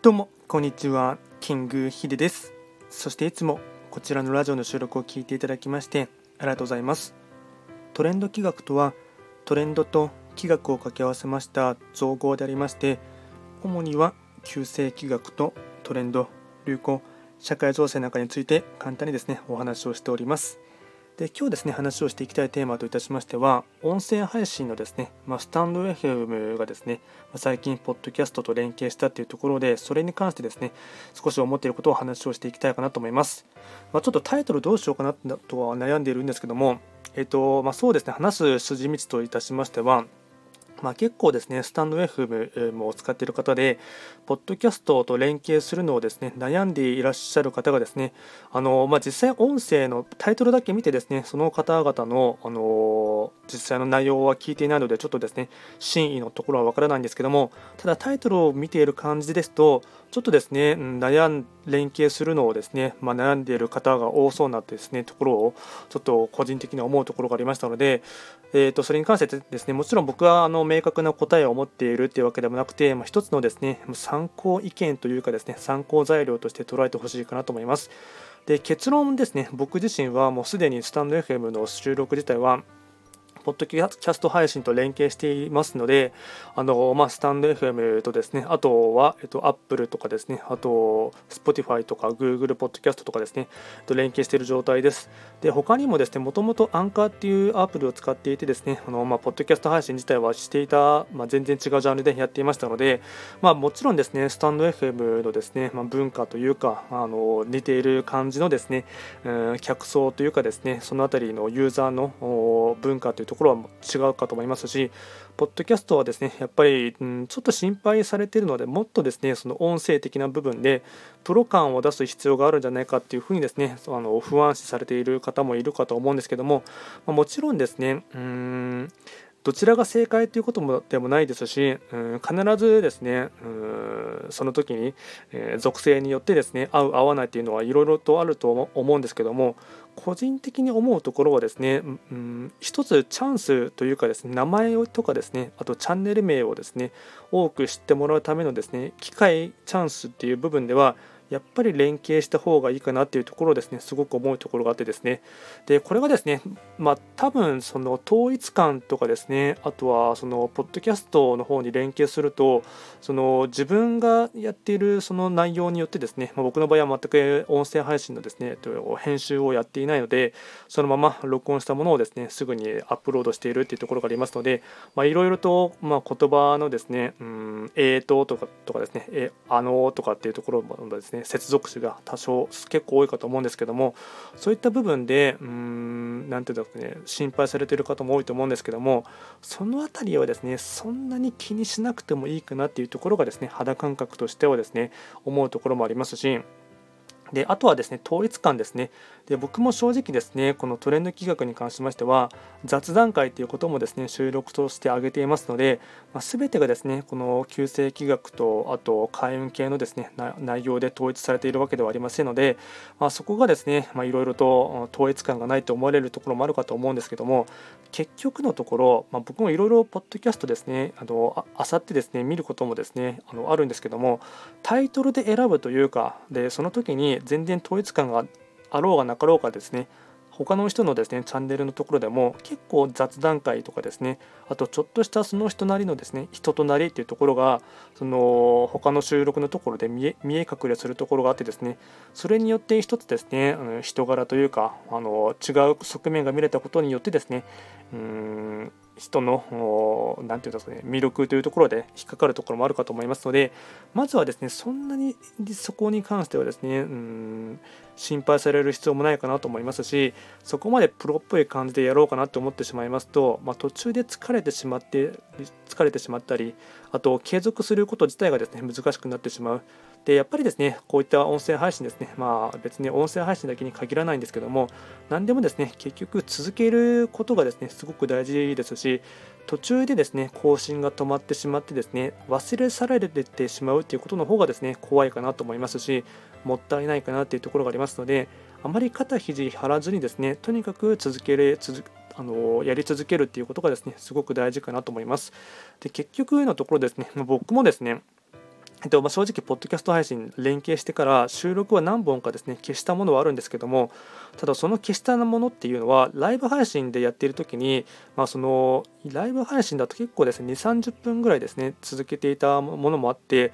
どうもこんにちは。キングヒデです。そしていつもこちらのラジオの収録を聞いていただきましてありがとうございます。トレンド企画とはトレンドと企画を掛け合わせました造語でありまして主には旧世企画とトレンド流行社会情勢なんかについて簡単にですねお話をしております。で今日ですね話をしていきたいテーマといたしましては音声配信のですね、まあ、スタンド FM がですね最近ポッドキャストと連携したっていうところでそれに関してですね少し思っていることを話をしていきたいかなと思います、まあ、ちょっとタイトルどうしようかなとは悩んでいるんですけどもえっ、とま、そうですね話す筋道といたしましてはまあ、結構ですね、スタンド FM も使っている方で、ポッドキャストと連携するのをですね、悩んでいらっしゃる方がですね、あのまあ、実際音声のタイトルだけ見てですね、その方々の、あの実際の内容は聞いていないので、ちょっとですね、真意のところはわからないんですけども、ただタイトルを見ている感じですと、ちょっとですね、悩ん連携するのをですね、まあ、悩んでいる方が多そうなですねところをちょっと個人的に思うところがありましたので、えー、とそれに関してですねもちろん僕はあの明確な答えを持っているというわけでもなくて、まあ、一つのですね参考意見というかですね参考材料として捉えてほしいかなと思います。で結論ですね僕自身はもうすでにスタンド FM の収録自体はポッドキャスト配信と連携していますので、あのまあ、スタンド FM とですね、あとは、えっと、Apple とかですね、あと Spotify とか Google ポッドキャストとかですね、と連携している状態です。で、他にもですね、もともとアンカーっていうアプリを使っていてですね、あのまあ、ポッドキャスト配信自体はしていた、まあ、全然違うジャンルでやっていましたので、まあ、もちろんですね、スタンド FM のですね、まあ、文化というか、あの似ている感じのですね、うん、客層というかですね、そのあたりのユーザーの文化というところは違うかと思いますし、ポッドキャストはですね、やっぱり、うん、ちょっと心配されているので、もっとですね、その音声的な部分で、プロ感を出す必要があるんじゃないかっていうふうにですね、あの不安視されている方もいるかと思うんですけども、ま、もちろんですね、うーん、どちらが正解ということもでもないですし、うん、必ずですね、うん、その時に、えー、属性によってですね合う合わないというのはいろいろとあると思うんですけども個人的に思うところはですね、うん、一つチャンスというかですね名前とかですねあとチャンネル名をですね多く知ってもらうためのですね機会チャンスっていう部分ではやっぱり連携した方がいいかなっていうところですね、すごく思うところがあってですね、で、これがですね、まあ多分その統一感とかですね、あとはそのポッドキャストの方に連携すると、その自分がやっているその内容によってですね、まあ、僕の場合は全く音声配信のですね、編集をやっていないので、そのまま録音したものをですね、すぐにアップロードしているっていうところがありますので、いろいろとまあ言葉のですね、うん、えーととかとかですね、えあのとかっていうところもですね、ね接続詞が多少結構多いかと思うんですけどもそういった部分でうん何て言うんだろうね心配されてる方も多いと思うんですけどもその辺りはですねそんなに気にしなくてもいいかなっていうところがですね肌感覚としてはですね思うところもありますしであとはですね統一感ですね。で僕も正直ですねこのトレンド企画に関しましては雑談会ということもですね収録として挙げていますので、まあ、全てがですねこの旧世企画とあと開運系のですね内容で統一されているわけではありませんので、まあ、そこがですねいろいろと統一感がないと思われるところもあるかと思うんですけども結局のところ、まあ、僕もいろいろポッドキャストですねあのあさってですね見ることもですねあのあるんですけどもタイトルで選ぶというかでその時に全然統一感があろうがなかろうかですね他の人のですねチャンネルのところでも結構雑談会とかですねあとちょっとしたその人なりのですね人となりっていうところがその他の収録のところで見え見え隠れするところがあってですねそれによって一つですねあの人柄というかあの違う側面が見れたことによってですねうん人の何て言うんですかね魅力というところで引っかかるところもあるかと思いますのでまずはですねそんなにそこに関してはですねうん心配される必要もないかなと思いますしそこまでプロっぽい感じでやろうかなと思ってしまいますと、まあ、途中で疲れてしまって疲れてしまったりあと継続すること自体がですね難しくなってしまう。でやっぱりですねこういった音声配信ですね。まあ別に音声配信だけに限らないんですけども何でもですね結局続けることがですねすごく大事ですし途中でですね更新が止まってしまってですね忘れ去られてしまうということの方がですね怖いかなと思いますしもったいないかなというところがありますのであまり肩肘張らずにですねとにかく続ける続あのやり続けるっていうことがですねすごく大事かなと思います。で結局のところですね僕もですねえっとまあ、正直、ポッドキャスト配信連携してから収録は何本かですね消したものはあるんですけどもただその消したものっていうのはライブ配信でやっている時に、まあ、そのライブ配信だと結構ですね2 3 0分ぐらいですね続けていたものもあって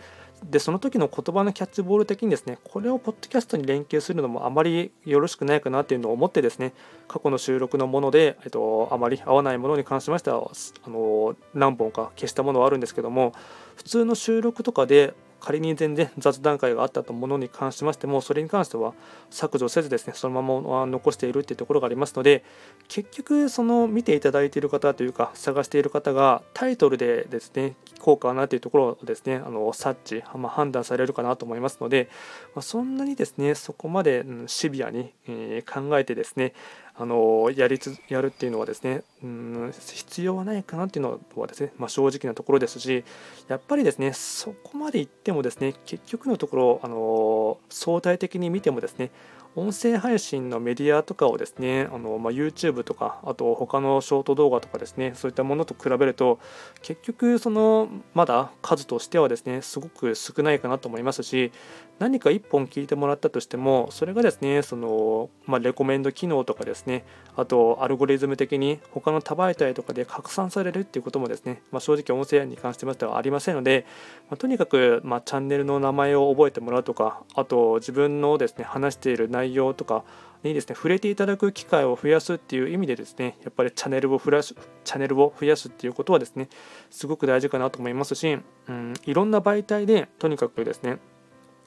でその時の言葉のキャッチボール的にですねこれをポッドキャストに連携するのもあまりよろしくないかなっていうのを思ってですね過去の収録のもので、えっと、あまり合わないものに関しましてはあの何本か消したものはあるんですけども普通の収録とかで仮に全然雑談会があったとものに関しましてもそれに関しては削除せずですねそのまま残しているっていうところがありますので結局その見ていただいている方というか探している方がタイトルでですね効果かなというところをですねあの察知、まあ、判断されるかなと思いますので、まあ、そんなにですねそこまで、シビアに、え、考えてですねあのやりつやるっていうのはですねうん必要はないかなっていうのはですね、まあ、正直なところですしやっぱりですねそこまでいってもですね結局のところあの相対的に見てもですね音声配信のメディアとかをですねあの、まあ、YouTube とかあと他のショート動画とかですねそういったものと比べると結局そのまだ数としてはですねすごく少ないかなと思いますし何か1本聞いてもらったとしてもそれがですねその、まあ、レコメンド機能とかですねあとアルゴリズム的に他の多媒体とかで拡散されるっていうこともですね、まあ、正直音声に関してましてはありませんので、ま、とにかく、まチャンネルの名前を覚えてもらうとかあと自分のですね話している内容内容とかにですね触れていただく機会を増やすっていう意味でですねやっぱりチャンネルを増やすチャンネルを増やすっていうことはですねすごく大事かなと思いますし、うん、いろんな媒体でとにかくですね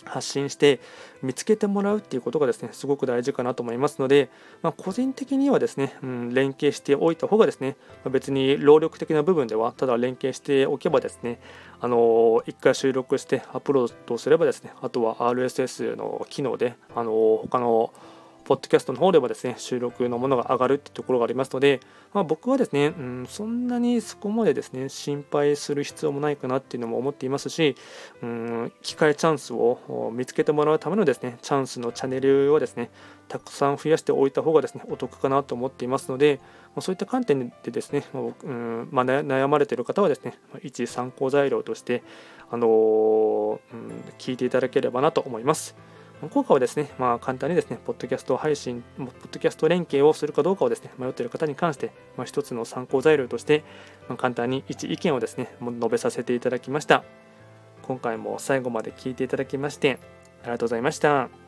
発信して見つけてもらうっていうことがですねすごく大事かなと思いますので、まあ、個人的にはですね、うん、連携しておいた方がですね、まあ、別に労力的な部分ではただ連携しておけばですねあの1回収録してアップロードすればですねあとは RSS の機能であの他のポッドキャストの方ではですね、収録のものが上がるっていうところがありますので、まあ、僕はですね、うん、そんなにそこまでですね、心配する必要もないかなっていうのも思っていますし、うん、機会チャンスを見つけてもらうためのですね、チャンスのチャンネルをですね、たくさん増やしておいた方がですね、お得かなと思っていますので、ま、そういった観点でですね、うんまあ、悩まれている方はですね、一参考材料として、あのー、うん、聞いていただければなと思います。効果はですね、まあ、簡単にですね、ポッドキャスト配信、ポッドキャスト連携をするかどうかをですね、迷っている方に関して、まあ、一つの参考材料として、まあ、簡単に一意見をですね、述べさせていただきました。今回も最後まで聞いていただきまして、ありがとうございました。